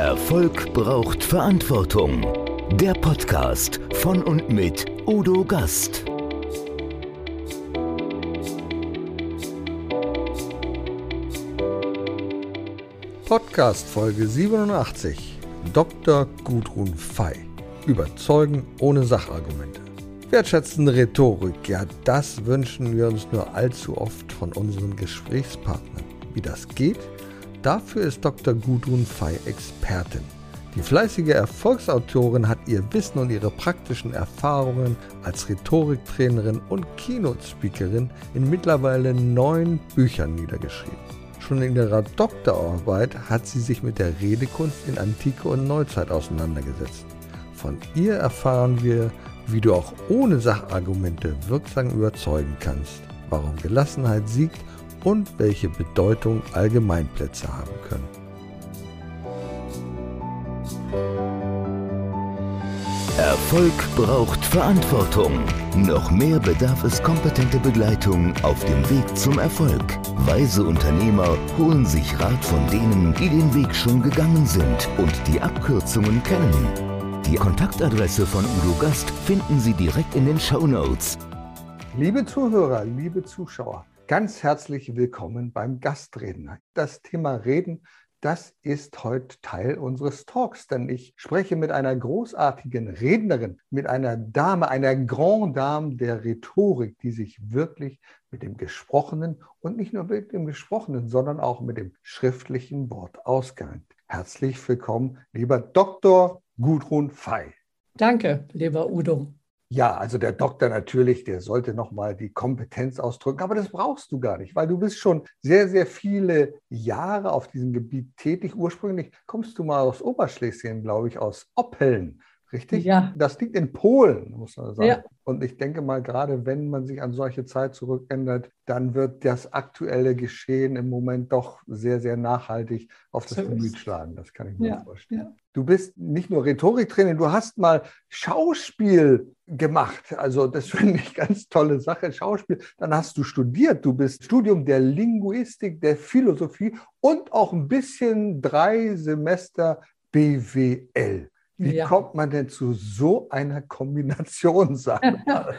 Erfolg braucht Verantwortung. Der Podcast von und mit Udo Gast. Podcast Folge 87. Dr. Gudrun Fei. Überzeugen ohne Sachargumente. Wertschätzende Rhetorik, ja, das wünschen wir uns nur allzu oft von unseren Gesprächspartnern. Wie das geht? Dafür ist Dr. Gudrun Fei Expertin. Die fleißige Erfolgsautorin hat ihr Wissen und ihre praktischen Erfahrungen als Rhetoriktrainerin und Keynote-Speakerin in mittlerweile neun Büchern niedergeschrieben. Schon in ihrer Doktorarbeit hat sie sich mit der Redekunst in Antike und Neuzeit auseinandergesetzt. Von ihr erfahren wir, wie du auch ohne Sachargumente wirksam überzeugen kannst, warum Gelassenheit siegt und welche Bedeutung Allgemeinplätze haben können. Erfolg braucht Verantwortung. Noch mehr bedarf es kompetente Begleitung auf dem Weg zum Erfolg. Weise Unternehmer holen sich Rat von denen, die den Weg schon gegangen sind und die Abkürzungen kennen. Die Kontaktadresse von Udo Gast finden Sie direkt in den Show Notes. Liebe Zuhörer, liebe Zuschauer, Ganz herzlich willkommen beim Gastreden. Das Thema Reden, das ist heute Teil unseres Talks, denn ich spreche mit einer großartigen Rednerin, mit einer Dame, einer Grand Dame der Rhetorik, die sich wirklich mit dem Gesprochenen und nicht nur mit dem Gesprochenen, sondern auch mit dem schriftlichen Wort auskennt. Herzlich willkommen, lieber Dr. Gudrun Fei. Danke, lieber Udo. Ja, also der Doktor natürlich, der sollte nochmal die Kompetenz ausdrücken, aber das brauchst du gar nicht, weil du bist schon sehr, sehr viele Jahre auf diesem Gebiet tätig. Ursprünglich kommst du mal aus Oberschlesien, glaube ich, aus Oppeln. Richtig? Ja. Das liegt in Polen, muss man sagen. Ja. Und ich denke mal, gerade wenn man sich an solche Zeit zurückändert, dann wird das aktuelle Geschehen im Moment doch sehr, sehr nachhaltig auf das so Gemüt schlagen. Das kann ich mir ja. vorstellen. Ja. Du bist nicht nur Rhetoriktrainer, du hast mal Schauspiel gemacht. Also das finde ich ganz tolle Sache, Schauspiel. Dann hast du studiert, du bist Studium der Linguistik, der Philosophie und auch ein bisschen drei Semester BWL. Wie ja. kommt man denn zu so einer Kombination, sag mal?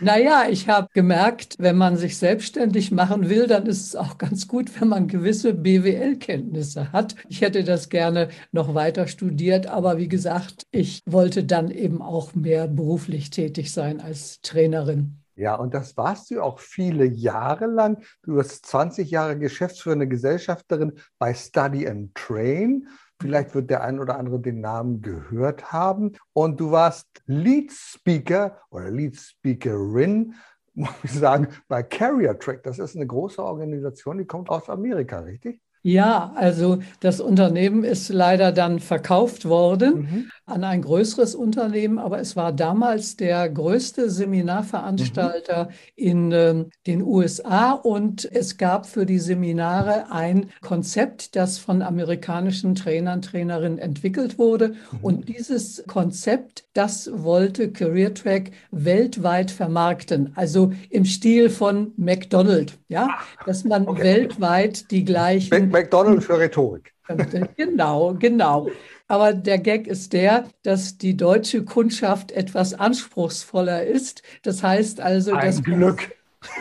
naja, ich habe gemerkt, wenn man sich selbstständig machen will, dann ist es auch ganz gut, wenn man gewisse BWL-Kenntnisse hat. Ich hätte das gerne noch weiter studiert, aber wie gesagt, ich wollte dann eben auch mehr beruflich tätig sein als Trainerin. Ja, und das warst du auch viele Jahre lang. Du warst 20 Jahre geschäftsführende Gesellschafterin bei Study and Train Vielleicht wird der ein oder andere den Namen gehört haben. Und du warst Lead Speaker oder Lead Speakerin, muss ich sagen, bei Carrier Track. Das ist eine große Organisation, die kommt aus Amerika, richtig? Ja, also das Unternehmen ist leider dann verkauft worden mhm. an ein größeres Unternehmen, aber es war damals der größte Seminarveranstalter mhm. in äh, den USA und es gab für die Seminare ein Konzept, das von amerikanischen Trainern, Trainerinnen entwickelt wurde. Mhm. Und dieses Konzept, das wollte Career Track weltweit vermarkten, also im Stil von McDonald's, ja, dass man okay. weltweit die gleichen McDonald's für Rhetorik. Genau, genau. Aber der Gag ist der, dass die deutsche Kundschaft etwas anspruchsvoller ist. Das heißt also, Ein dass Glück.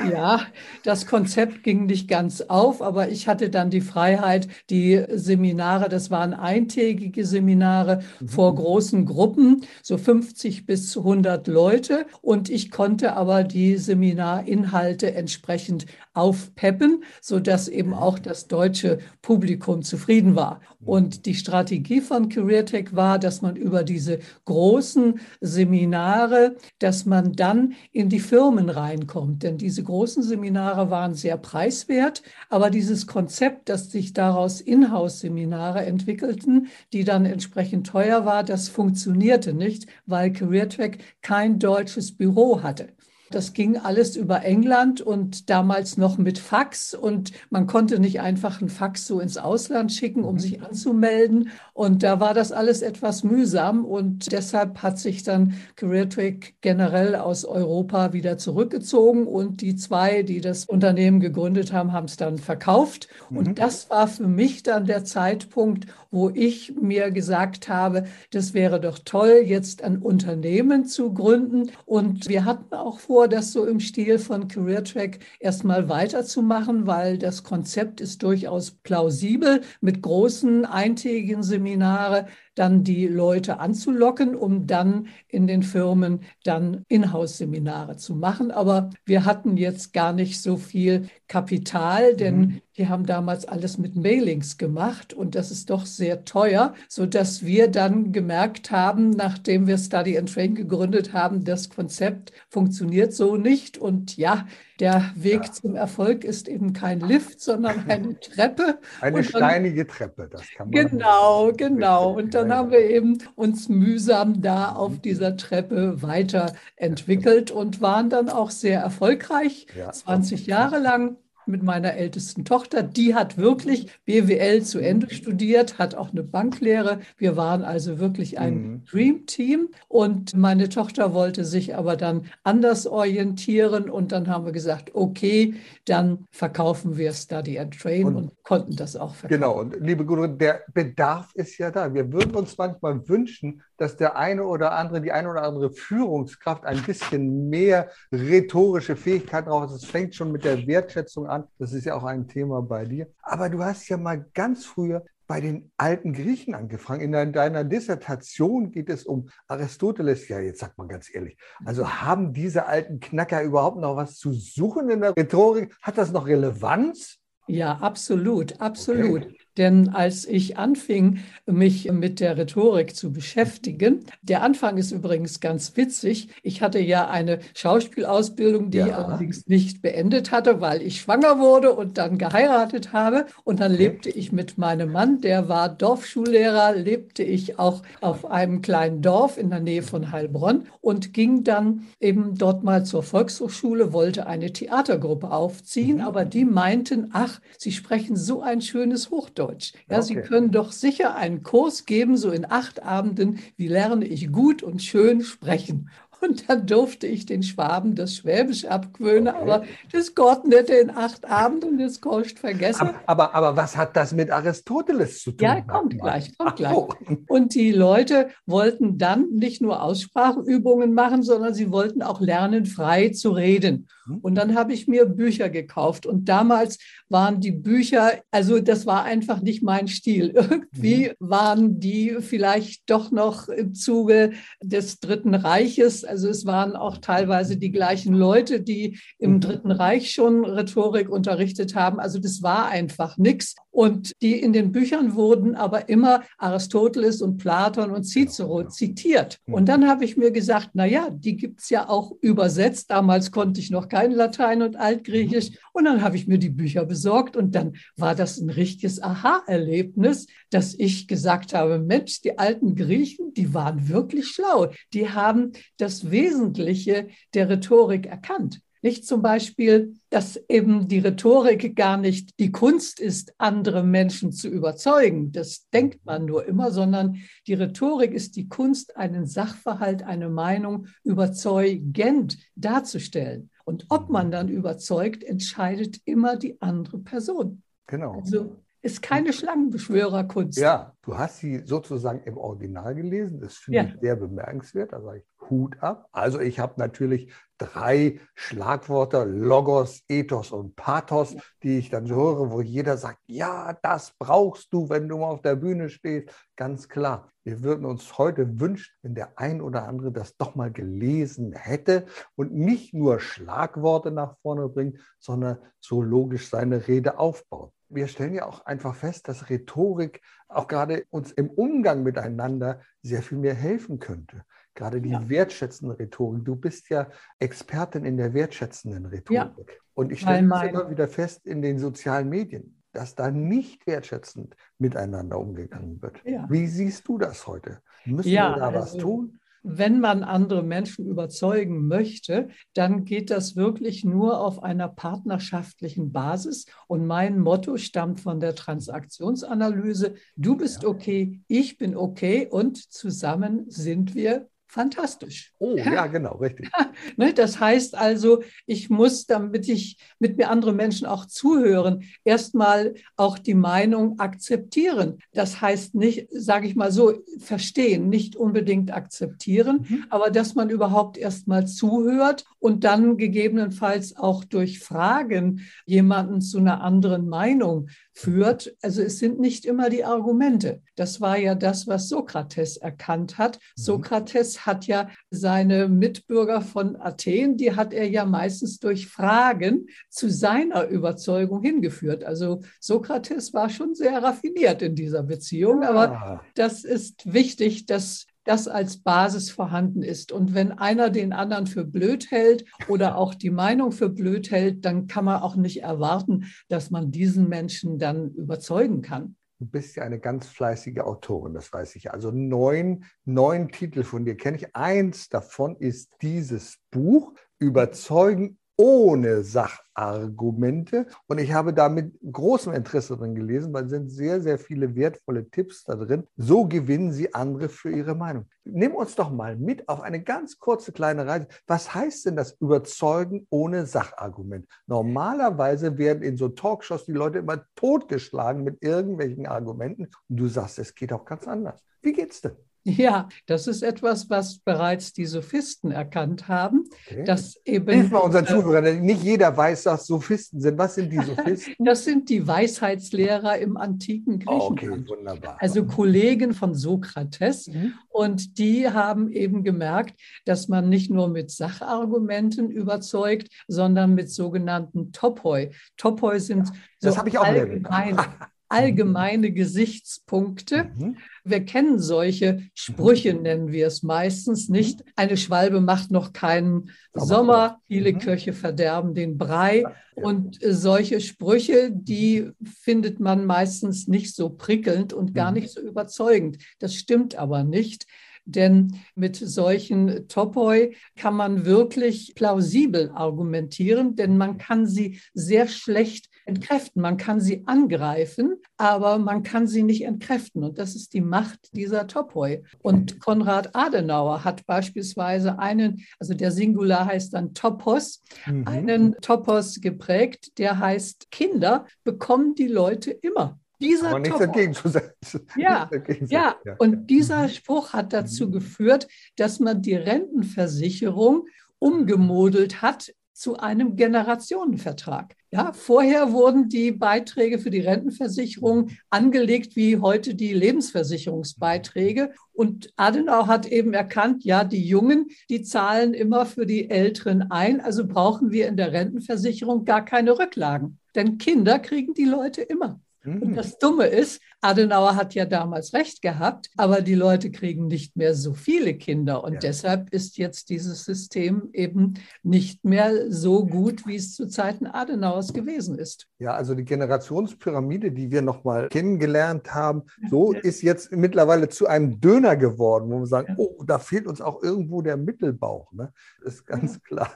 Ja, das Konzept ging nicht ganz auf, aber ich hatte dann die Freiheit, die Seminare, das waren eintägige Seminare mhm. vor großen Gruppen, so 50 bis 100 Leute. Und ich konnte aber die Seminarinhalte entsprechend aufpeppen, sodass eben auch das deutsche Publikum zufrieden war. Und die Strategie von CareerTech war, dass man über diese großen Seminare, dass man dann in die Firmen reinkommt. Denn diese großen Seminare waren sehr preiswert, aber dieses Konzept, dass sich daraus Inhouse-Seminare entwickelten, die dann entsprechend teuer war, das funktionierte nicht, weil CareerTrack kein deutsches Büro hatte. Das ging alles über England und damals noch mit Fax und man konnte nicht einfach ein Fax so ins Ausland schicken, um sich anzumelden. Und da war das alles etwas mühsam und deshalb hat sich dann CareerTrack generell aus Europa wieder zurückgezogen und die zwei, die das Unternehmen gegründet haben, haben es dann verkauft. Mhm. Und das war für mich dann der Zeitpunkt, wo ich mir gesagt habe, das wäre doch toll, jetzt ein Unternehmen zu gründen. Und wir hatten auch vor, das so im Stil von CareerTrack erstmal weiterzumachen, weil das Konzept ist durchaus plausibel mit großen eintägigen Seminare dann die Leute anzulocken, um dann in den Firmen dann Inhouse-Seminare zu machen. Aber wir hatten jetzt gar nicht so viel Kapital, denn mhm. die haben damals alles mit Mailings gemacht und das ist doch sehr teuer, sodass wir dann gemerkt haben, nachdem wir Study and Train gegründet haben, das Konzept funktioniert so nicht. Und ja, der Weg ja. zum Erfolg ist eben kein Lift, sondern eine Treppe. Eine dann, steinige Treppe, das kann man. Genau, genau. Und dann haben wir eben uns mühsam da auf dieser Treppe weiterentwickelt und waren dann auch sehr erfolgreich, ja. 20 Jahre lang mit meiner ältesten Tochter. Die hat wirklich BWL zu Ende studiert, hat auch eine Banklehre. Wir waren also wirklich ein mhm. Dream Team. Und meine Tochter wollte sich aber dann anders orientieren. Und dann haben wir gesagt, okay, dann verkaufen wir Study and Train und, und konnten das auch verkaufen. Genau. Und liebe Gudrun, der Bedarf ist ja da. Wir würden uns manchmal wünschen, dass der eine oder andere, die eine oder andere Führungskraft ein bisschen mehr rhetorische Fähigkeiten braucht. Das fängt schon mit der Wertschätzung an. Das ist ja auch ein Thema bei dir. Aber du hast ja mal ganz früher bei den alten Griechen angefangen. In deiner Dissertation geht es um Aristoteles. Ja, jetzt sagt man ganz ehrlich. Also haben diese alten Knacker überhaupt noch was zu suchen in der Rhetorik? Hat das noch Relevanz? Ja, absolut, absolut. Okay. Denn als ich anfing, mich mit der Rhetorik zu beschäftigen, der Anfang ist übrigens ganz witzig. Ich hatte ja eine Schauspielausbildung, die ja. ich allerdings nicht beendet hatte, weil ich schwanger wurde und dann geheiratet habe. Und dann lebte ich mit meinem Mann, der war Dorfschullehrer, lebte ich auch auf einem kleinen Dorf in der Nähe von Heilbronn und ging dann eben dort mal zur Volkshochschule, wollte eine Theatergruppe aufziehen, mhm. aber die meinten, ach, Sie sprechen so ein schönes Hochdeutsch. Hochdeutsch. Ja, okay. Sie können doch sicher einen Kurs geben, so in acht Abenden, wie lerne ich gut und schön sprechen. Und dann durfte ich den Schwaben das Schwäbisch abgewöhnen, okay. aber das Gott nicht in acht Abenden, das kostet vergessen. Aber, aber, aber, was hat das mit Aristoteles zu tun? Ja, kommt gleich, kommt gleich. Oh. Und die Leute wollten dann nicht nur Ausspracheübungen machen, sondern sie wollten auch lernen, frei zu reden. Hm. Und dann habe ich mir Bücher gekauft. Und damals waren die Bücher, also das war einfach nicht mein Stil. Irgendwie mhm. waren die vielleicht doch noch im Zuge des Dritten Reiches also es waren auch teilweise die gleichen Leute, die im mhm. Dritten Reich schon Rhetorik unterrichtet haben. Also das war einfach nichts. Und die in den Büchern wurden aber immer Aristoteles und Platon und Cicero zitiert. Mhm. Und dann habe ich mir gesagt, na ja, die gibt es ja auch übersetzt. Damals konnte ich noch kein Latein und Altgriechisch. Mhm. Und dann habe ich mir die Bücher besorgt und dann war das ein richtiges Aha-Erlebnis, dass ich gesagt habe, Mensch, die alten Griechen, die waren wirklich schlau. Die haben das Wesentliche der Rhetorik erkannt. Nicht zum Beispiel, dass eben die Rhetorik gar nicht die Kunst ist, andere Menschen zu überzeugen. Das denkt man nur immer, sondern die Rhetorik ist die Kunst, einen Sachverhalt, eine Meinung überzeugend darzustellen. Und ob man dann überzeugt, entscheidet immer die andere Person. Genau. Also ist keine Schlangenbeschwörerkunst. Ja, du hast sie sozusagen im Original gelesen. Das finde ja. ich sehr bemerkenswert. Da sage ich Hut ab. Also ich habe natürlich drei Schlagworte, Logos, Ethos und Pathos, die ich dann höre, wo jeder sagt, ja, das brauchst du, wenn du mal auf der Bühne stehst. Ganz klar. Wir würden uns heute wünschen, wenn der ein oder andere das doch mal gelesen hätte und nicht nur Schlagworte nach vorne bringt, sondern so logisch seine Rede aufbaut wir stellen ja auch einfach fest, dass Rhetorik auch gerade uns im Umgang miteinander sehr viel mehr helfen könnte. Gerade die ja. wertschätzende Rhetorik. Du bist ja Expertin in der wertschätzenden Rhetorik. Ja. Und ich stelle es immer wieder fest in den sozialen Medien, dass da nicht wertschätzend miteinander umgegangen wird. Ja. Wie siehst du das heute? Müssen wir da also, was tun? Wenn man andere Menschen überzeugen möchte, dann geht das wirklich nur auf einer partnerschaftlichen Basis. Und mein Motto stammt von der Transaktionsanalyse. Du bist okay, ich bin okay und zusammen sind wir fantastisch. Oh, ja, genau, richtig. Ne, das heißt also, ich muss, damit ich mit mir andere Menschen auch zuhören, erstmal auch die Meinung akzeptieren. Das heißt nicht, sage ich mal so, verstehen, nicht unbedingt akzeptieren, mhm. aber dass man überhaupt erstmal zuhört und dann gegebenenfalls auch durch Fragen jemanden zu einer anderen Meinung führt. Also es sind nicht immer die Argumente. Das war ja das, was Sokrates erkannt hat. Mhm. Sokrates hat ja seine Mitbürger von Athen, die hat er ja meistens durch Fragen zu seiner Überzeugung hingeführt. Also Sokrates war schon sehr raffiniert in dieser Beziehung, aber das ist wichtig, dass das als Basis vorhanden ist. Und wenn einer den anderen für blöd hält oder auch die Meinung für blöd hält, dann kann man auch nicht erwarten, dass man diesen Menschen dann überzeugen kann. Du bist ja eine ganz fleißige Autorin, das weiß ich. Also neun, neun Titel von dir kenne ich. Eins davon ist dieses Buch, Überzeugen ohne Sachargumente. Und ich habe da mit großem Interesse drin gelesen, weil es sind sehr, sehr viele wertvolle Tipps da drin. So gewinnen Sie andere für Ihre Meinung. Nimm uns doch mal mit auf eine ganz kurze kleine Reise. Was heißt denn das Überzeugen ohne Sachargument? Normalerweise werden in so Talkshows die Leute immer totgeschlagen mit irgendwelchen Argumenten. Und du sagst, es geht auch ganz anders. Wie geht's denn? Ja, das ist etwas, was bereits die Sophisten erkannt haben. Okay. Dass eben, Hilf mal unseren äh, Zuhörern, nicht jeder weiß, was Sophisten sind. Was sind die Sophisten? Das sind die Weisheitslehrer im antiken Griechenland. okay, wunderbar. Also Kollegen von Sokrates. Mhm. Und die haben eben gemerkt, dass man nicht nur mit Sachargumenten überzeugt, sondern mit sogenannten Topoi. Topoi sind so das ich auch allgemein, allgemeine Gesichtspunkte. Mhm. Wir kennen solche Sprüche, nennen wir es meistens nicht. Eine Schwalbe macht noch keinen Sommer, viele mhm. Köche verderben den Brei. Und äh, solche Sprüche, die findet man meistens nicht so prickelnd und gar mhm. nicht so überzeugend. Das stimmt aber nicht. Denn mit solchen Topoi kann man wirklich plausibel argumentieren, denn man kann sie sehr schlecht entkräften. Man kann sie angreifen, aber man kann sie nicht entkräften. Und das ist die Macht dieser Topoi. Und Konrad Adenauer hat beispielsweise einen, also der Singular heißt dann Topos, mhm. einen Topos geprägt, der heißt, Kinder bekommen die Leute immer. Dieser Aber nichts dagegen zu setzen. Ja, ja, und dieser mhm. Spruch hat dazu mhm. geführt, dass man die Rentenversicherung umgemodelt hat zu einem Generationenvertrag. Ja, vorher wurden die Beiträge für die Rentenversicherung angelegt wie heute die Lebensversicherungsbeiträge. Und Adenauer hat eben erkannt, ja, die Jungen, die zahlen immer für die Älteren ein. Also brauchen wir in der Rentenversicherung gar keine Rücklagen. Denn Kinder kriegen die Leute immer. Und mhm. das Dumme ist, Adenauer hat ja damals recht gehabt, aber die Leute kriegen nicht mehr so viele Kinder. Und ja. deshalb ist jetzt dieses System eben nicht mehr so gut, wie es zu Zeiten Adenauers gewesen ist. Ja, also die Generationspyramide, die wir nochmal kennengelernt haben, so ja. ist jetzt mittlerweile zu einem Döner geworden, wo wir sagen, ja. oh, da fehlt uns auch irgendwo der Mittelbauch. Ne? Das ist ganz klar.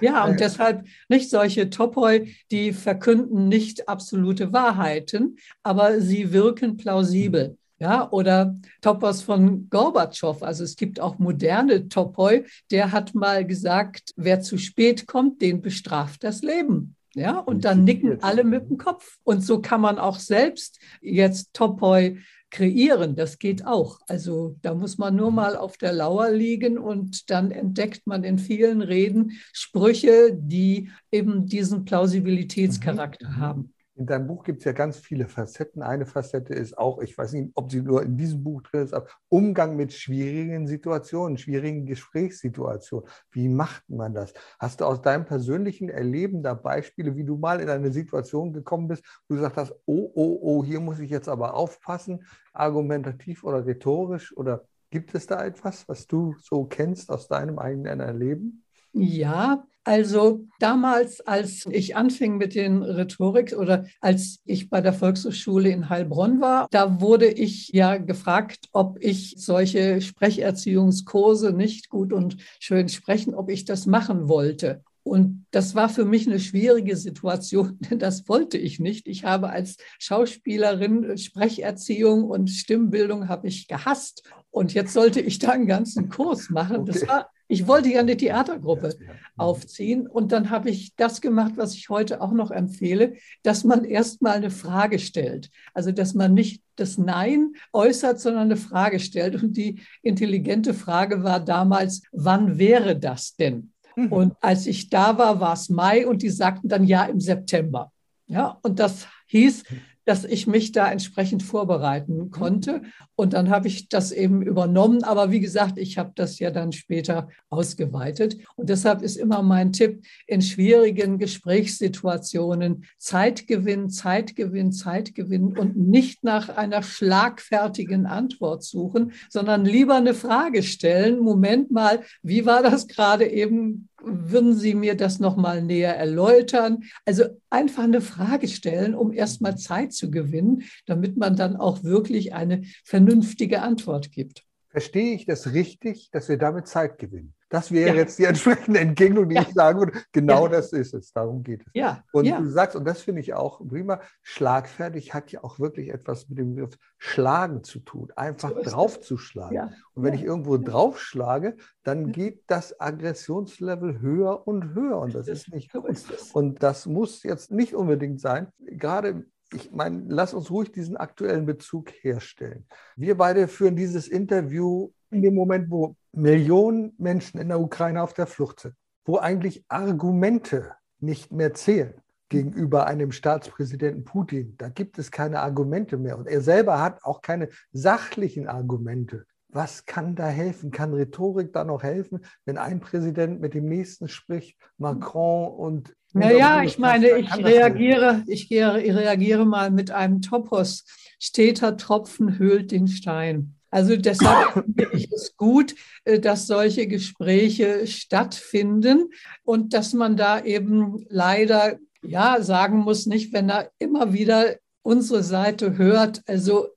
Ja, und deshalb nicht solche Topoi, die verkünden nicht absolute Wahrheiten, aber sie wirken plausibel. Ja, oder Topos von Gorbatschow. Also es gibt auch moderne Topoi, der hat mal gesagt, wer zu spät kommt, den bestraft das Leben. Ja, und dann nicken alle mit dem Kopf. Und so kann man auch selbst jetzt Topoi kreieren. Das geht auch. Also da muss man nur mal auf der Lauer liegen und dann entdeckt man in vielen Reden Sprüche, die eben diesen Plausibilitätscharakter mhm. haben. In deinem Buch gibt es ja ganz viele Facetten. Eine Facette ist auch, ich weiß nicht, ob sie nur in diesem Buch drin ist, aber Umgang mit schwierigen Situationen, schwierigen Gesprächssituationen. Wie macht man das? Hast du aus deinem persönlichen Erleben da Beispiele, wie du mal in eine Situation gekommen bist, wo du gesagt hast, oh, oh, oh, hier muss ich jetzt aber aufpassen, argumentativ oder rhetorisch? Oder gibt es da etwas, was du so kennst aus deinem eigenen Erleben? Ja, Also damals, als ich anfing mit den Rhetorik oder als ich bei der Volkshochschule in Heilbronn war, da wurde ich ja gefragt, ob ich solche Sprecherziehungskurse nicht gut und schön sprechen, ob ich das machen wollte. Und das war für mich eine schwierige Situation, denn das wollte ich nicht. Ich habe als Schauspielerin Sprecherziehung und Stimmbildung habe ich gehasst. Und jetzt sollte ich da einen ganzen Kurs machen. Okay. Das war ich wollte ja eine Theatergruppe aufziehen und dann habe ich das gemacht, was ich heute auch noch empfehle, dass man erstmal eine Frage stellt. Also, dass man nicht das Nein äußert, sondern eine Frage stellt. Und die intelligente Frage war damals, wann wäre das denn? Mhm. Und als ich da war, war es Mai und die sagten dann ja im September. Ja, und das hieß, dass ich mich da entsprechend vorbereiten konnte. Und dann habe ich das eben übernommen. Aber wie gesagt, ich habe das ja dann später ausgeweitet. Und deshalb ist immer mein Tipp, in schwierigen Gesprächssituationen Zeit gewinnen, Zeit gewinnen, Zeit gewinnen und nicht nach einer schlagfertigen Antwort suchen, sondern lieber eine Frage stellen. Moment mal, wie war das gerade eben würden Sie mir das nochmal näher erläutern? Also einfach eine Frage stellen, um erstmal Zeit zu gewinnen, damit man dann auch wirklich eine vernünftige Antwort gibt. Verstehe ich das richtig, dass wir damit Zeit gewinnen? Das wäre ja. jetzt die entsprechende Entgegnung, die ja. ich sagen würde. Genau ja. das ist es. Darum geht es. Ja. Und du sagst, und das finde ich auch prima, schlagfertig hat ja auch wirklich etwas mit dem Begriff Schlagen zu tun. Einfach so draufzuschlagen. Und wenn ich irgendwo draufschlage, dann geht das Aggressionslevel höher und höher. Und das ist nicht gut. Und das muss jetzt nicht unbedingt sein. Gerade ich meine, lass uns ruhig diesen aktuellen Bezug herstellen. Wir beide führen dieses Interview in dem Moment, wo Millionen Menschen in der Ukraine auf der Flucht sind, wo eigentlich Argumente nicht mehr zählen gegenüber einem Staatspräsidenten Putin. Da gibt es keine Argumente mehr. Und er selber hat auch keine sachlichen Argumente. Was kann da helfen? Kann Rhetorik da noch helfen, wenn ein Präsident mit dem nächsten spricht, Macron und naja, ich meine, ich reagiere, ich reagiere mal mit einem Topos. Steter Tropfen höhlt den Stein. Also deshalb finde ich es gut, äh, dass solche Gespräche stattfinden und dass man da eben leider ja sagen muss, nicht, wenn er immer wieder unsere Seite hört. Also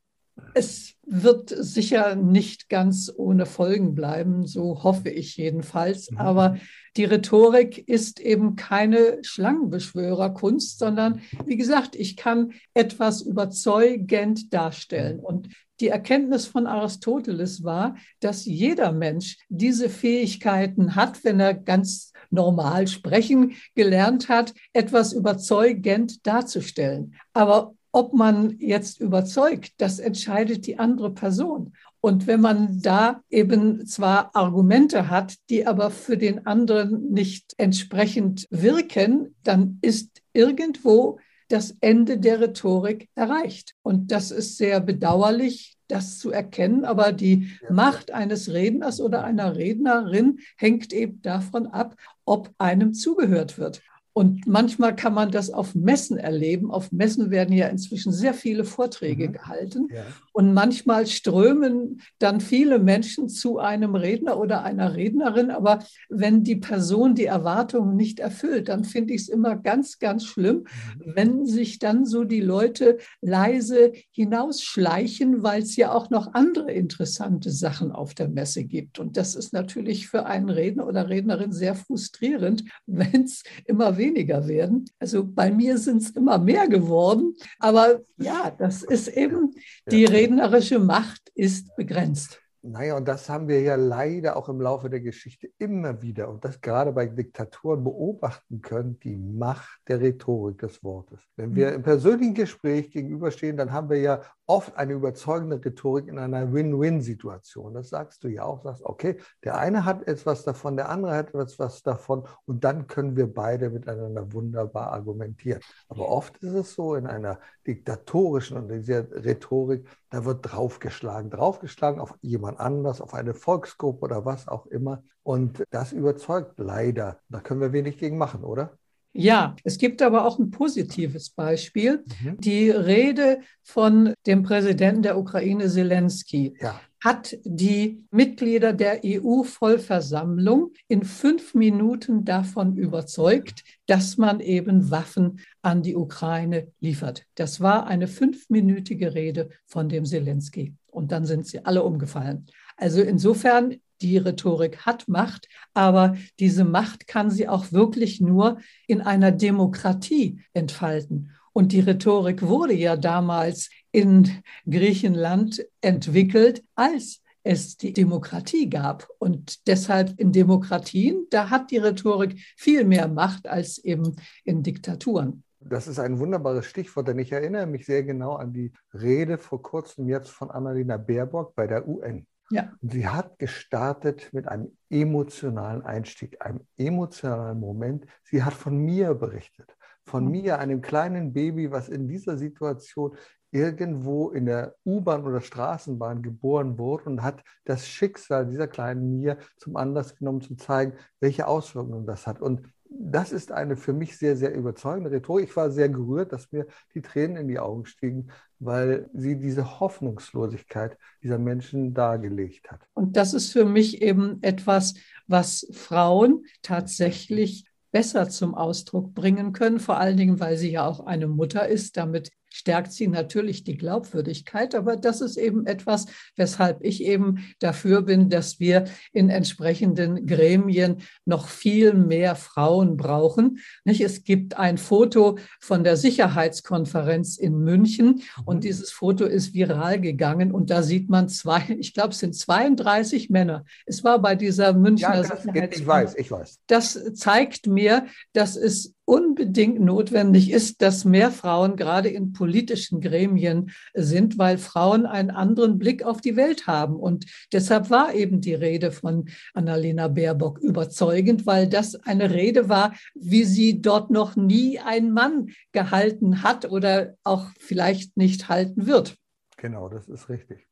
es wird sicher nicht ganz ohne Folgen bleiben, so hoffe ich jedenfalls. Mhm. Aber die Rhetorik ist eben keine Schlangenbeschwörerkunst, sondern wie gesagt, ich kann etwas überzeugend darstellen. Und die Erkenntnis von Aristoteles war, dass jeder Mensch diese Fähigkeiten hat, wenn er ganz normal sprechen gelernt hat, etwas überzeugend darzustellen. Aber ob man jetzt überzeugt, das entscheidet die andere Person. Und wenn man da eben zwar Argumente hat, die aber für den anderen nicht entsprechend wirken, dann ist irgendwo das Ende der Rhetorik erreicht. Und das ist sehr bedauerlich, das zu erkennen. Aber die Macht eines Redners oder einer Rednerin hängt eben davon ab, ob einem zugehört wird. Und manchmal kann man das auf Messen erleben. Auf Messen werden ja inzwischen sehr viele Vorträge mhm. gehalten. Ja. Und manchmal strömen dann viele Menschen zu einem Redner oder einer Rednerin. Aber wenn die Person die Erwartungen nicht erfüllt, dann finde ich es immer ganz, ganz schlimm, mhm. wenn sich dann so die Leute leise hinausschleichen, weil es ja auch noch andere interessante Sachen auf der Messe gibt. Und das ist natürlich für einen Redner oder Rednerin sehr frustrierend, wenn es immer weniger weniger werden. Also bei mir sind es immer mehr geworden. Aber ja, das ist eben, die rednerische Macht ist begrenzt. Naja, und das haben wir ja leider auch im Laufe der Geschichte immer wieder und das gerade bei Diktatoren beobachten können, die Macht der Rhetorik des Wortes. Wenn wir im persönlichen Gespräch gegenüberstehen, dann haben wir ja oft eine überzeugende Rhetorik in einer Win-Win-Situation. Das sagst du ja auch, sagst, okay, der eine hat etwas davon, der andere hat etwas davon und dann können wir beide miteinander wunderbar argumentieren. Aber oft ist es so in einer diktatorischen und dieser Rhetorik, da wird draufgeschlagen, draufgeschlagen auf jemand anders, auf eine Volksgruppe oder was auch immer. Und das überzeugt leider. Da können wir wenig gegen machen, oder? Ja, es gibt aber auch ein positives Beispiel. Mhm. Die Rede von dem Präsidenten der Ukraine, Zelensky. Ja. hat die Mitglieder der EU-Vollversammlung in fünf Minuten davon überzeugt, dass man eben Waffen an die Ukraine liefert. Das war eine fünfminütige Rede von dem Zelensky. Und dann sind sie alle umgefallen. Also insofern, die Rhetorik hat Macht, aber diese Macht kann sie auch wirklich nur in einer Demokratie entfalten. Und die Rhetorik wurde ja damals in Griechenland entwickelt, als es die Demokratie gab. Und deshalb in Demokratien, da hat die Rhetorik viel mehr Macht als eben in Diktaturen. Das ist ein wunderbares Stichwort, denn ich erinnere mich sehr genau an die Rede vor kurzem jetzt von Annalena Baerbock bei der UN. Ja. Und sie hat gestartet mit einem emotionalen Einstieg, einem emotionalen Moment. Sie hat von mir berichtet von mhm. mir, einem kleinen Baby, was in dieser Situation irgendwo in der U-Bahn oder Straßenbahn geboren wurde und hat das Schicksal dieser kleinen Mia zum Anlass genommen, zu zeigen, welche Auswirkungen das hat. Und das ist eine für mich sehr, sehr überzeugende Rhetorik. Ich war sehr gerührt, dass mir die Tränen in die Augen stiegen, weil sie diese Hoffnungslosigkeit dieser Menschen dargelegt hat. Und das ist für mich eben etwas, was Frauen tatsächlich besser zum Ausdruck bringen können, vor allen Dingen, weil sie ja auch eine Mutter ist. Damit stärkt sie natürlich die Glaubwürdigkeit. Aber das ist eben etwas, weshalb ich eben dafür bin, dass wir in entsprechenden Gremien noch viel mehr Frauen brauchen. Nicht? Es gibt ein Foto von der Sicherheitskonferenz in München und mhm. dieses Foto ist viral gegangen und da sieht man zwei, ich glaube, es sind 32 Männer. Es war bei dieser Münchner ja, Sicherheitskonferenz. Ich weiß, ich weiß. Das zeigt mir, dass es unbedingt notwendig ist, dass mehr Frauen gerade in politischen Gremien sind, weil Frauen einen anderen Blick auf die Welt haben. Und deshalb war eben die Rede von Annalena Baerbock überzeugend, weil das eine Rede war, wie sie dort noch nie ein Mann gehalten hat oder auch vielleicht nicht halten wird. Genau, das ist richtig.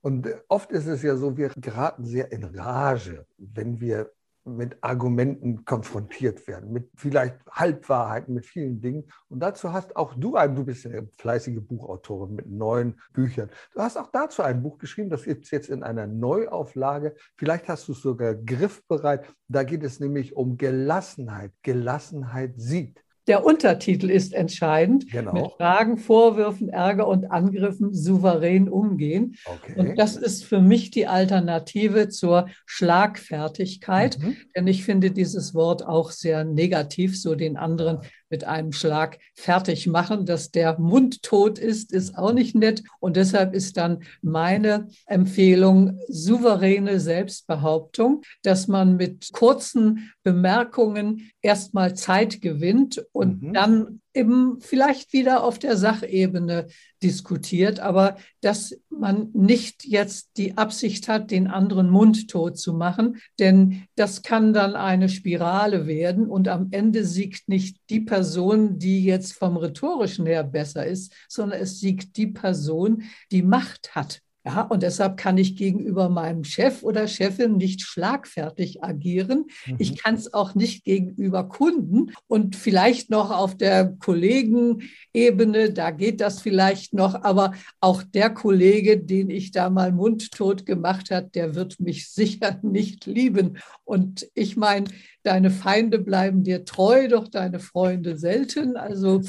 Und oft ist es ja so, wir geraten sehr in Rage, wenn wir mit Argumenten konfrontiert werden, mit vielleicht Halbwahrheiten, mit vielen Dingen. Und dazu hast auch du ein, du bist eine fleißige Buchautorin mit neuen Büchern. Du hast auch dazu ein Buch geschrieben, das gibt es jetzt in einer Neuauflage. Vielleicht hast du es sogar griffbereit. Da geht es nämlich um Gelassenheit. Gelassenheit siegt. Der Untertitel ist entscheidend. Genau. Mit Fragen, Vorwürfen, Ärger und Angriffen souverän umgehen. Okay. Und das ist für mich die Alternative zur Schlagfertigkeit. Mhm. Denn ich finde dieses Wort auch sehr negativ, so den anderen mit einem Schlag fertig machen. Dass der Mund tot ist, ist auch nicht nett. Und deshalb ist dann meine Empfehlung souveräne Selbstbehauptung, dass man mit kurzen Bemerkungen erstmal Zeit gewinnt und mhm. dann eben vielleicht wieder auf der Sachebene diskutiert, aber dass man nicht jetzt die Absicht hat, den anderen mundtot zu machen, denn das kann dann eine Spirale werden und am Ende siegt nicht die Person, die jetzt vom rhetorischen her besser ist, sondern es siegt die Person, die Macht hat. Ja, und deshalb kann ich gegenüber meinem Chef oder Chefin nicht schlagfertig agieren. Mhm. Ich kann es auch nicht gegenüber Kunden und vielleicht noch auf der Kollegenebene, da geht das vielleicht noch, aber auch der Kollege, den ich da mal mundtot gemacht hat, der wird mich sicher nicht lieben. Und ich meine, deine Feinde bleiben dir treu, doch deine Freunde selten. Also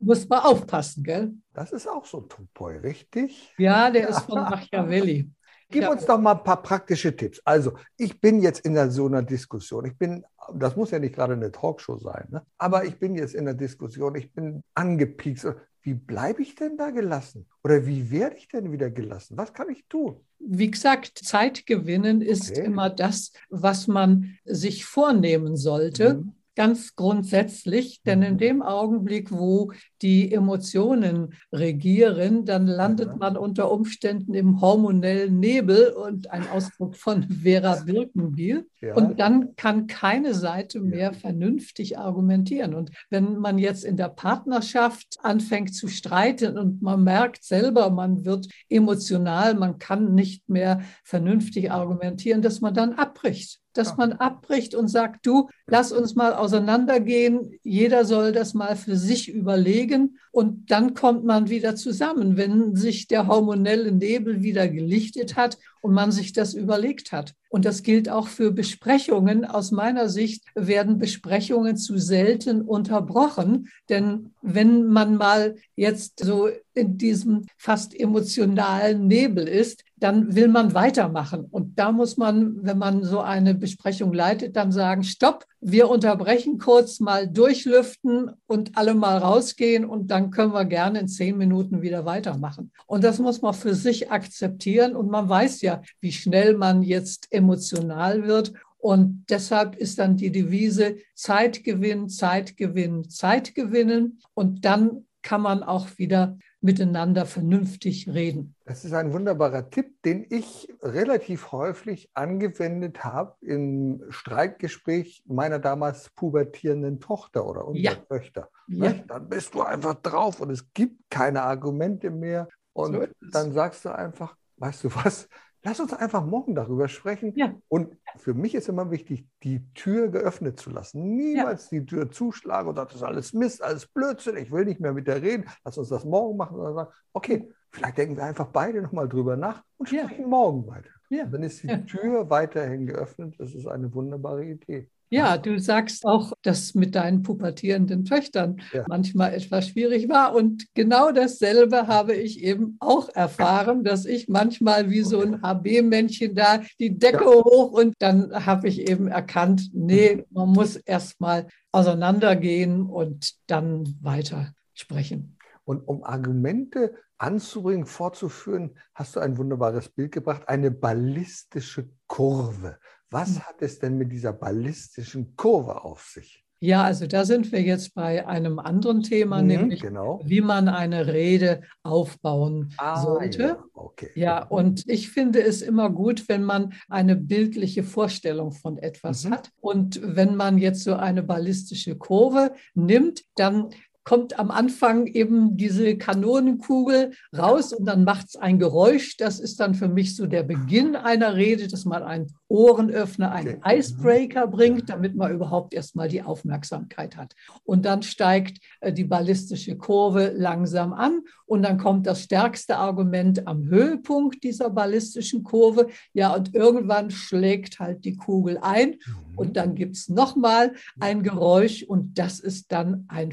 muss man aufpassen, gell? Das ist auch so ein Topoi, richtig? Ja, der ist von Machiavelli. Gib ja. uns doch mal ein paar praktische Tipps. Also, ich bin jetzt in so einer Diskussion. Ich bin, das muss ja nicht gerade eine Talkshow sein, ne? aber ich bin jetzt in der Diskussion. Ich bin angepiekst. Wie bleibe ich denn da gelassen? Oder wie werde ich denn wieder gelassen? Was kann ich tun? Wie gesagt, Zeit gewinnen ist okay. immer das, was man sich vornehmen sollte. Mhm ganz grundsätzlich, denn in mhm. dem Augenblick, wo die Emotionen regieren, dann landet man unter Umständen im hormonellen Nebel und ein Ausdruck von Vera Birkenbiel. Ja. Und dann kann keine Seite mehr vernünftig argumentieren. Und wenn man jetzt in der Partnerschaft anfängt zu streiten und man merkt selber, man wird emotional, man kann nicht mehr vernünftig argumentieren, dass man dann abbricht dass man abbricht und sagt, du, lass uns mal auseinandergehen, jeder soll das mal für sich überlegen. Und dann kommt man wieder zusammen, wenn sich der hormonelle Nebel wieder gelichtet hat und man sich das überlegt hat. Und das gilt auch für Besprechungen. Aus meiner Sicht werden Besprechungen zu selten unterbrochen, denn wenn man mal jetzt so in diesem fast emotionalen Nebel ist, dann will man weitermachen. Und da muss man, wenn man so eine Besprechung leitet, dann sagen, stopp, wir unterbrechen kurz mal durchlüften und alle mal rausgehen und dann können wir gerne in zehn Minuten wieder weitermachen. Und das muss man für sich akzeptieren und man weiß ja, wie schnell man jetzt emotional wird. Und deshalb ist dann die Devise Zeitgewinn, Zeitgewinn, Zeitgewinnen. Und dann kann man auch wieder miteinander vernünftig reden. Das ist ein wunderbarer Tipp, den ich relativ häufig angewendet habe im Streitgespräch meiner damals pubertierenden Tochter oder unserer ja. Töchter. Ja. Dann bist du einfach drauf und es gibt keine Argumente mehr. Und so dann sagst du einfach, weißt du was, Lass uns einfach morgen darüber sprechen. Ja. Und für mich ist immer wichtig, die Tür geöffnet zu lassen. Niemals ja. die Tür zuschlagen und das ist alles Mist, alles Blödsinn, ich will nicht mehr mit der reden. Lass uns das morgen machen. Sondern sagen, okay, vielleicht denken wir einfach beide nochmal drüber nach und sprechen ja. morgen weiter. Ja. Dann ist die Tür weiterhin geöffnet. Das ist eine wunderbare Idee. Ja, du sagst auch, dass mit deinen pubertierenden Töchtern ja. manchmal etwas schwierig war. Und genau dasselbe habe ich eben auch erfahren, dass ich manchmal wie so ein HB-Männchen da die Decke ja. hoch und dann habe ich eben erkannt, nee, man muss erst mal auseinandergehen und dann weiter sprechen. Und um Argumente anzubringen, vorzuführen, hast du ein wunderbares Bild gebracht, eine ballistische Kurve. Was hm. hat es denn mit dieser ballistischen Kurve auf sich? Ja, also da sind wir jetzt bei einem anderen Thema, mhm, nämlich genau. wie man eine Rede aufbauen ah, sollte. Ja, okay. ja, und ich finde es immer gut, wenn man eine bildliche Vorstellung von etwas mhm. hat. Und wenn man jetzt so eine ballistische Kurve nimmt, dann kommt am Anfang eben diese Kanonenkugel raus und dann macht es ein Geräusch. Das ist dann für mich so der Beginn einer Rede, dass man einen Ohrenöffner, einen Icebreaker bringt, damit man überhaupt erstmal die Aufmerksamkeit hat. Und dann steigt äh, die ballistische Kurve langsam an und dann kommt das stärkste Argument am Höhepunkt dieser ballistischen Kurve. Ja, und irgendwann schlägt halt die Kugel ein und dann gibt es nochmal ein Geräusch und das ist dann ein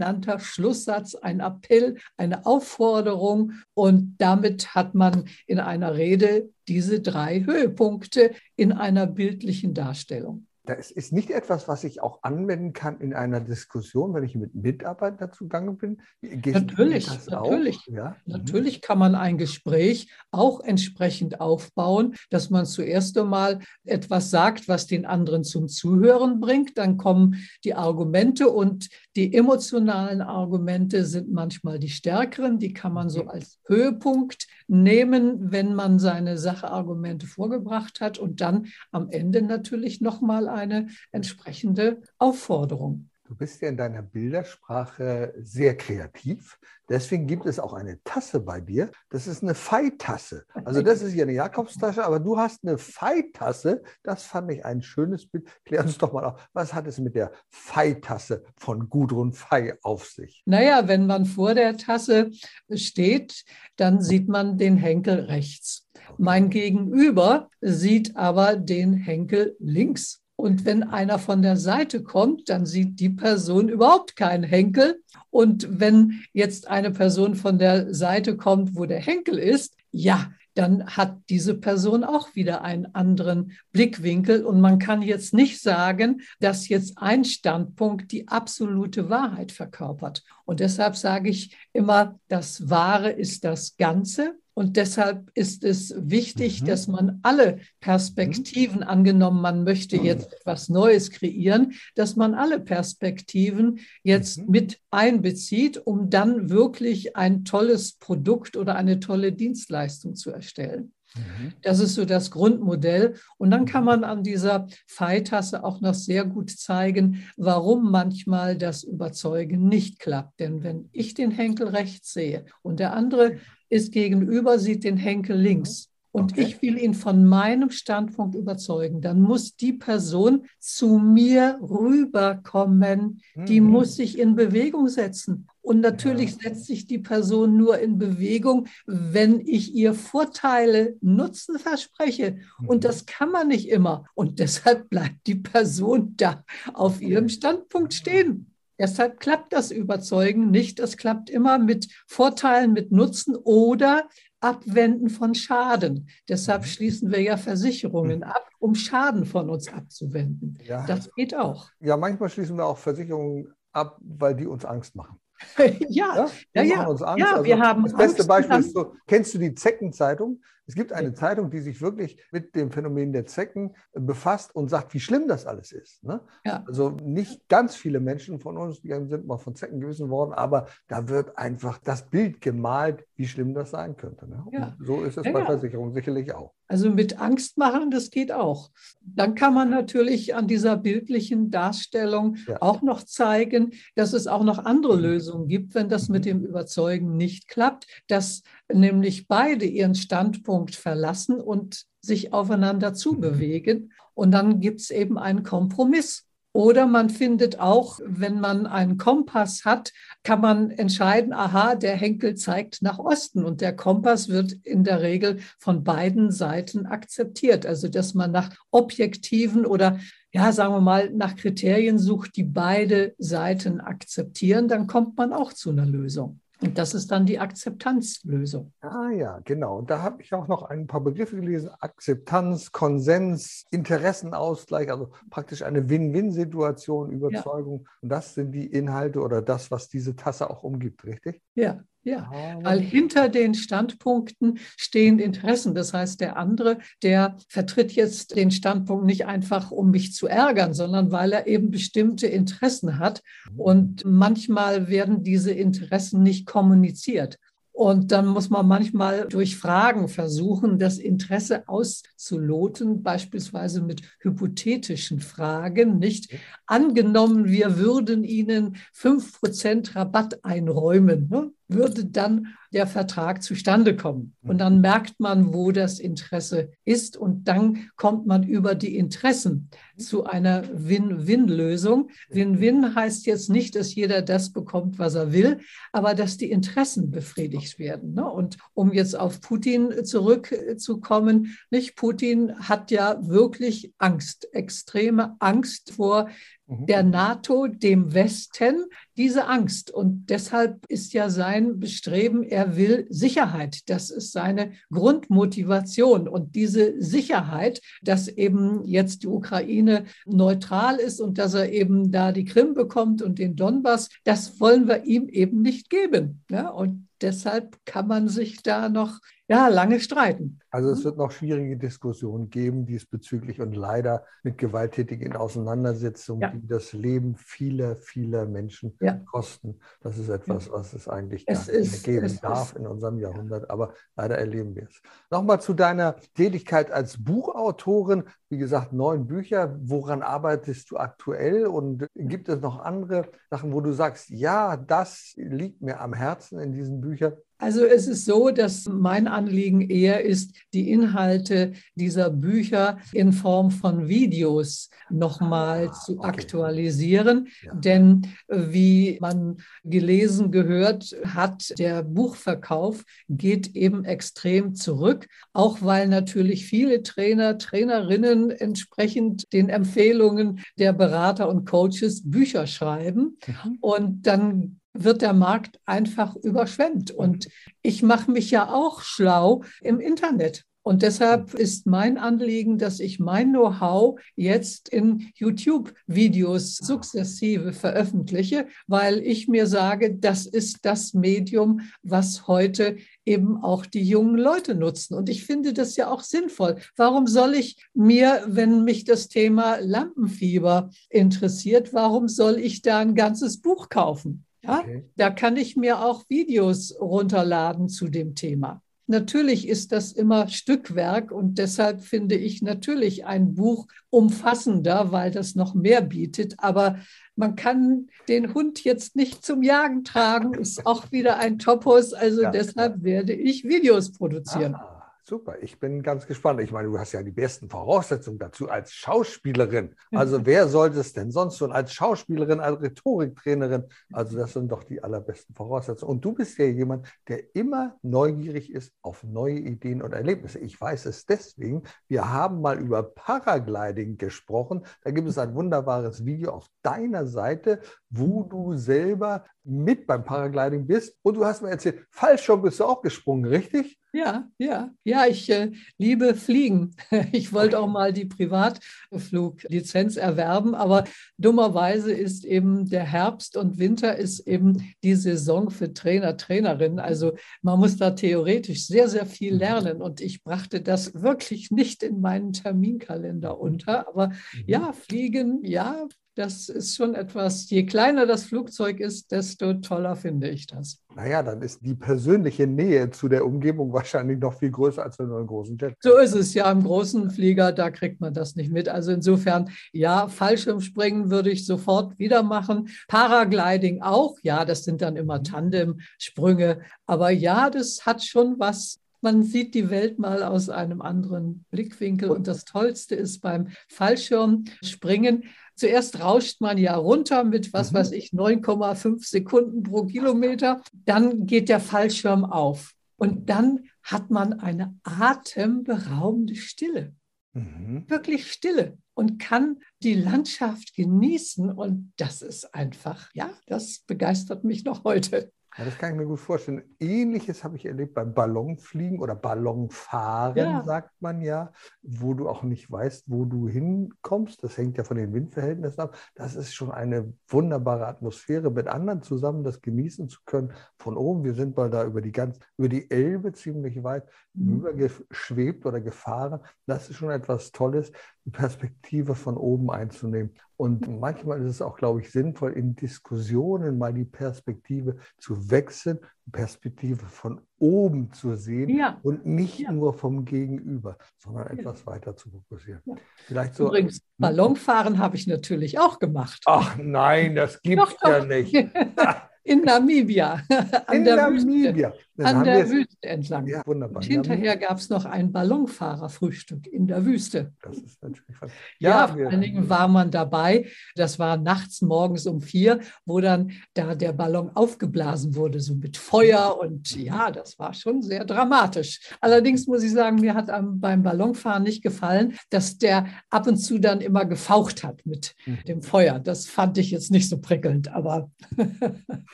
fulminanter Schlusssatz, ein Appell, eine Aufforderung. Und damit hat man in einer Rede diese drei Höhepunkte in einer bildlichen Darstellung. Das ist nicht etwas, was ich auch anwenden kann in einer Diskussion, wenn ich mit Mitarbeitern zugange bin. Gehst natürlich, natürlich. Ja? Mhm. Natürlich kann man ein Gespräch auch entsprechend aufbauen, dass man zuerst einmal etwas sagt, was den anderen zum Zuhören bringt. Dann kommen die Argumente und die emotionalen Argumente sind manchmal die stärkeren. Die kann man so mhm. als Höhepunkt nehmen, wenn man seine Sachargumente vorgebracht hat und dann am Ende natürlich nochmal eine entsprechende Aufforderung. Du bist ja in deiner Bildersprache sehr kreativ. Deswegen gibt es auch eine Tasse bei dir. Das ist eine Feitasse. Also das ist ja eine Jakobstasche, aber du hast eine Feitasse. Das fand ich ein schönes Bild. Klär uns doch mal auf, was hat es mit der Feitasse von Gudrun Fei auf sich? Naja, wenn man vor der Tasse steht, dann sieht man den Henkel rechts. Mein Gegenüber sieht aber den Henkel links. Und wenn einer von der Seite kommt, dann sieht die Person überhaupt keinen Henkel. Und wenn jetzt eine Person von der Seite kommt, wo der Henkel ist, ja, dann hat diese Person auch wieder einen anderen Blickwinkel. Und man kann jetzt nicht sagen, dass jetzt ein Standpunkt die absolute Wahrheit verkörpert. Und deshalb sage ich immer, das Wahre ist das Ganze und deshalb ist es wichtig, mhm. dass man alle Perspektiven, mhm. angenommen, man möchte mhm. jetzt etwas Neues kreieren, dass man alle Perspektiven jetzt mhm. mit einbezieht, um dann wirklich ein tolles Produkt oder eine tolle Dienstleistung zu erstellen. Mhm. Das ist so das Grundmodell. Und dann kann man an dieser Pfeiltasse auch noch sehr gut zeigen, warum manchmal das Überzeugen nicht klappt. Denn wenn ich den Henkel rechts sehe und der andere ist gegenüber, sieht den Henkel links. und Okay. ich will ihn von meinem Standpunkt überzeugen, dann muss die Person zu mir rüberkommen, die Mhm. muss sich in Bewegung setzen. Und natürlich setzt sich die Person nur in Bewegung, wenn ich ihr Vorteile, Nutzen verspreche. Mhm. Und das kann man nicht immer. Und deshalb bleibt die Person da auf ihrem Standpunkt stehen. Deshalb klappt das Überzeugen nicht. Das klappt immer mit Vorteilen, mit Nutzen oder Abwenden von Schaden. Deshalb schließen wir ja Versicherungen ab, um Schaden von uns abzuwenden. Ja. Das geht auch. ja, manchmal schließen wir auch Versicherungen ab, weil die uns Angst machen. ja, ja, ja. uns Angst. Ja, wir haben das beste Angst Beispiel ist so, kennst du die Zeckenzeitung? Es gibt eine Zeitung, die sich wirklich mit dem Phänomen der Zecken äh, befasst und sagt, wie schlimm das alles ist. Ne? Ja. Also nicht ganz viele Menschen von uns, die sind mal von Zecken gewissen worden, aber da wird einfach das Bild gemalt, wie schlimm das sein könnte. Ne? Ja. so ist es bei. Versicherungen sicherlich auch. Also mit Angst machen, das geht auch. Dann kann man natürlich an dieser bildlichen Darstellung Ja. auch noch zeigen, dass es auch noch andere Lösungen gibt, wenn das mit dem Überzeugen nicht klappt, dass nämlich beide ihren Standpunkt verlassen und sich aufeinander zubewegen. Und dann gibt es eben einen Kompromiss. Oder man findet auch, wenn man einen Kompass hat, kann man entscheiden, aha, der Henkel zeigt nach Osten und der Kompass wird in der Regel von beiden Seiten akzeptiert. Also, dass man nach objektiven oder ja, sagen wir mal, nach Kriterien sucht, die beide Seiten akzeptieren, dann kommt man auch zu einer Lösung. Und das ist dann die Akzeptanzlösung. Ah ja, genau. Und da habe ich auch noch ein paar Begriffe gelesen. Akzeptanz, Konsens, Interessenausgleich, also praktisch eine Win-Win-Situation, Überzeugung. Und das sind die Inhalte oder das, was diese Tasse auch umgibt, richtig? Ja, ja. Ah, Weil hinter den Standpunkten stehen Interessen. Das heißt, der andere, der vertritt jetzt den Standpunkt nicht einfach, um mich zu ärgern, sondern weil er eben bestimmte Interessen hat. Und manchmal werden diese Interessen nicht kommuniziert. Und dann muss man manchmal durch Fragen versuchen, das Interesse auszuloten, beispielsweise mit hypothetischen Fragen, nicht? Angenommen, wir würden Ihnen 5% Rabatt einräumen, ne? Würde dann der Vertrag zustande kommen. Und dann merkt man, wo das Interesse ist und dann kommt man über die Interessen zu einer Win-Win-Lösung. Win-Win heißt jetzt nicht, dass jeder das bekommt, was er will, aber dass die Interessen befriedigt werden. Ne? Und um jetzt auf Putin zurückzukommen, nicht Putin hat ja wirklich Angst, extreme Angst vor Mhm. der NATO, dem Westen, diese Angst. Und deshalb ist ja sein Bestreben, er will Sicherheit. Das ist seine Grundmotivation. Und diese Sicherheit, dass eben jetzt die Ukraine neutral ist und dass er eben da die Krim bekommt und den Donbass, das wollen wir ihm eben nicht geben. Ja, und deshalb kann man sich da noch ja, lange streiten. Also es wird noch schwierige Diskussionen geben diesbezüglich und leider mit gewalttätigen Auseinandersetzungen, Ja. die das Leben vieler, vieler Menschen Ja. kosten. Das ist etwas, was es eigentlich Es gar nicht ist- geben darf ist- in unserem Jahrhundert, aber leider erleben wir es. Nochmal zu deiner Tätigkeit als Buchautorin. Wie gesagt, neun Bücher. Woran arbeitest du aktuell? Und gibt es noch andere Sachen, wo du sagst, ja, das liegt mir am Herzen in diesen Büchern? Also es ist so, dass mein Anliegen eher ist, die Inhalte dieser Bücher in Form von Videos nochmal Ah, zu okay. aktualisieren. Ja. Denn äh, wie man gelesen gehört hat, der Buchverkauf geht eben extrem zurück, auch weil natürlich viele Trainer, Trainerinnen entsprechend den Empfehlungen der Berater und Coaches Bücher schreiben. Und dann wird der Markt einfach überschwemmt. Und ich mache mich ja auch schlau im Internet. Und deshalb ist mein Anliegen, dass ich mein Know-how jetzt in YouTube-Videos sukzessive veröffentliche, weil ich mir sage, das ist das Medium, was heute eben auch die jungen Leute nutzen. Und ich finde das ja auch sinnvoll. Warum soll ich mir, wenn mich das Thema Lampenfieber interessiert, warum soll ich da ein ganzes Buch kaufen? Ja, Okay. da kann ich mir auch Videos runterladen zu dem Thema. Natürlich ist das immer Stückwerk und deshalb finde ich natürlich ein Buch umfassender, weil das noch mehr bietet. Aber man kann den Hund jetzt nicht zum Jagen tragen, ist auch wieder ein Topos. Also Ja, deshalb werde ich Videos produzieren. Ah, super. Ich bin ganz gespannt. Ich meine, du hast ja die besten Voraussetzungen dazu als Schauspielerin. Also wer sollte es denn sonst tun? Als Schauspielerin, als Rhetoriktrainerin. Also das sind doch die allerbesten Voraussetzungen. Und du bist ja jemand, der immer neugierig ist auf neue Ideen und Erlebnisse. Ich weiß es deswegen. Wir haben mal über Paragliding gesprochen. Da gibt es ein wunderbares Video auf deiner Seite, wo du selber mit beim Paragliding bist. Und du hast mir erzählt, Fallschirm bist du auch gesprungen, richtig? Ja, ja, ja, ich äh, liebe Fliegen. Ich wollte auch mal die Privatfluglizenz erwerben, aber dummerweise ist eben der Herbst und Winter ist eben die Saison für Trainer, Trainerinnen. Also man muss da theoretisch sehr, sehr viel mhm. lernen und ich brachte das wirklich nicht in meinen Terminkalender unter. Aber mhm. ja, Fliegen, ja, das ist schon etwas, je kleiner das Flugzeug ist, desto toller finde ich das. Naja, dann ist die persönliche Nähe zu der Umgebung wahrscheinlich noch viel größer als in einem großen Jet. So ist es ja im großen Flieger, da kriegt man das nicht mit. Also insofern, ja, Fallschirmspringen würde ich sofort wieder machen. Paragliding auch, ja, das sind dann immer mhm. Tandemsprünge. Aber ja, das hat schon was man sieht die Welt mal aus einem anderen Blickwinkel. Und das Tollste ist beim Fallschirmspringen, Zuerst rauscht man ja runter mit, was mhm. weiß ich, 9,5 Sekunden pro Kilometer. Dann geht der Fallschirm auf. Und dann hat man eine atemberaubende Stille. Mhm. Wirklich Stille und kann die Landschaft genießen. Und das ist einfach, ja, das begeistert mich noch heute. Ja, das kann ich mir gut vorstellen. Ähnliches habe ich erlebt beim Ballonfliegen oder Ballonfahren, ja. sagt man ja, wo du auch nicht weißt, wo du hinkommst. Das hängt ja von den Windverhältnissen ab. Das ist schon eine wunderbare Atmosphäre, mit anderen zusammen das genießen zu können. Von oben, wir sind mal da über die ganz, über die Elbe ziemlich weit mhm. übergeschwebt oder gefahren. Das ist schon etwas Tolles, die Perspektive von oben einzunehmen. Und manchmal ist es auch, glaube ich, sinnvoll, in Diskussionen mal die Perspektive zu wechseln, die Perspektive von oben zu sehen ja. und nicht ja. nur vom Gegenüber, sondern ja. etwas weiter zu fokussieren. Vielleicht so, Übrigens, Ballonfahren habe ich natürlich auch gemacht. Ach nein, das gibt es ja nicht. In Namibia. An in der Namibia. Wüste, an der Wüste entlang. Ja, wunderbar. Und hinterher gab es noch ein Ballonfahrerfrühstück in der Wüste. Das ist natürlich Ja, ja vor allen Dingen war man dabei. Das war nachts morgens um vier, wo dann da der Ballon aufgeblasen wurde, so mit Feuer. Und ja, das war schon sehr dramatisch. Allerdings muss ich sagen, mir hat am, beim Ballonfahren nicht gefallen, dass der ab und zu dann immer gefaucht hat mit mhm. dem Feuer. Das fand ich jetzt nicht so prickelnd, aber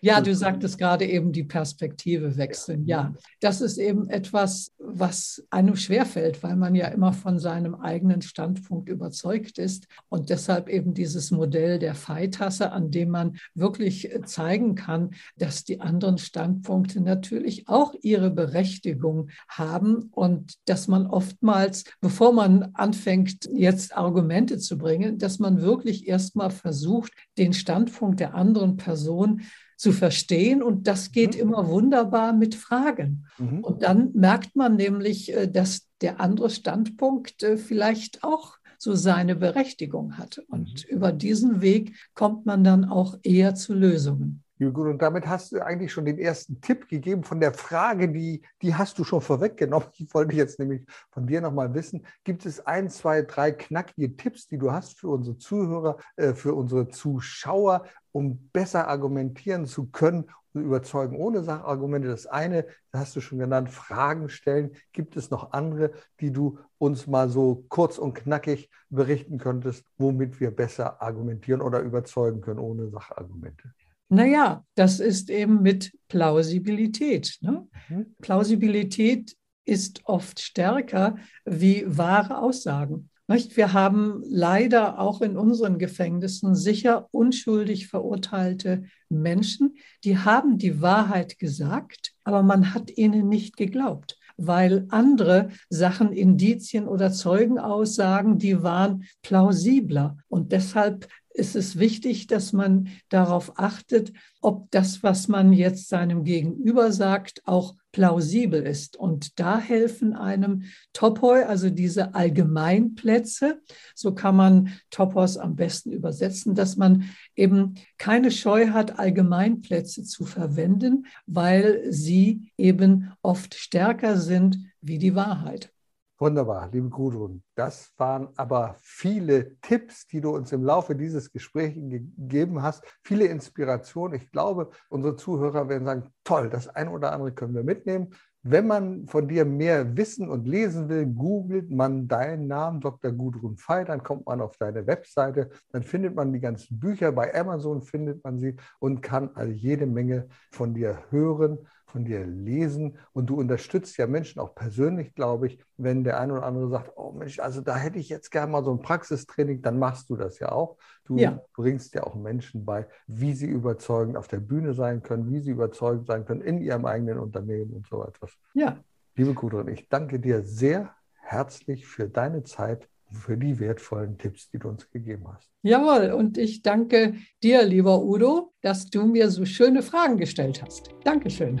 ja, du sagtest gerade eben die Perspektive wechseln. Ja, das ist eben etwas, was einem schwerfällt, weil man ja immer von seinem eigenen Standpunkt überzeugt ist und deshalb eben dieses Modell der Pfeiltasse, an dem man wirklich zeigen kann, dass die anderen Standpunkte natürlich auch ihre Berechtigung haben und dass man oftmals, bevor man anfängt, jetzt Argumente zu bringen, dass man wirklich erstmal versucht, den Standpunkt der anderen Person zu verstehen. Und das geht mhm. immer wunderbar mit Fragen. Mhm. Und dann merkt man nämlich, äh, dass der andere Standpunkt äh, vielleicht auch so seine Berechtigung hat. Und mhm. über diesen Weg kommt man dann auch eher zu Lösungen. Ja, gut, und damit hast du eigentlich schon den ersten Tipp gegeben von der Frage, die, die hast du schon vorweggenommen. Ich wollte jetzt nämlich von dir nochmal wissen, gibt es ein, zwei, drei knackige Tipps, die du hast für unsere Zuhörer, äh, für unsere Zuschauer, um besser argumentieren zu können und überzeugen ohne Sachargumente? Das eine, das hast du schon genannt, Fragen stellen. Gibt es noch andere, die du uns mal so kurz und knackig berichten könntest, womit wir besser argumentieren oder überzeugen können ohne Sachargumente? Naja, das ist eben mit Plausibilität. Ne? Mhm. Plausibilität ist oft stärker wie wahre Aussagen. Nicht? Wir haben leider auch in unseren Gefängnissen sicher unschuldig verurteilte Menschen, die haben die Wahrheit gesagt, aber man hat ihnen nicht geglaubt weil andere Sachen, Indizien oder Zeugenaussagen, die waren plausibler. Und deshalb ist es wichtig, dass man darauf achtet, ob das, was man jetzt seinem Gegenüber sagt, auch plausibel ist. Und da helfen einem Topoi, also diese Allgemeinplätze, so kann man Topos am besten übersetzen, dass man eben keine Scheu hat, Allgemeinplätze zu verwenden, weil sie eben oft stärker sind wie die Wahrheit. Wunderbar, liebe Gudrun. Das waren aber viele Tipps, die du uns im Laufe dieses Gesprächs gegeben hast. Viele Inspirationen. Ich glaube, unsere Zuhörer werden sagen, toll, das eine oder andere können wir mitnehmen. Wenn man von dir mehr wissen und lesen will, googelt man deinen Namen, Dr. Gudrun Fey, dann kommt man auf deine Webseite, dann findet man die ganzen Bücher, bei Amazon findet man sie und kann also jede Menge von dir hören von dir lesen und du unterstützt ja Menschen auch persönlich, glaube ich, wenn der eine oder andere sagt, oh Mensch, also da hätte ich jetzt gerne mal so ein Praxistraining, dann machst du das ja auch. Du ja. bringst ja auch Menschen bei, wie sie überzeugend auf der Bühne sein können, wie sie überzeugend sein können in ihrem eigenen Unternehmen und so etwas. Ja. Liebe Gudrun, ich danke dir sehr herzlich für deine Zeit für die wertvollen Tipps, die du uns gegeben hast. Jawohl, und ich danke dir, lieber Udo, dass du mir so schöne Fragen gestellt hast. Dankeschön.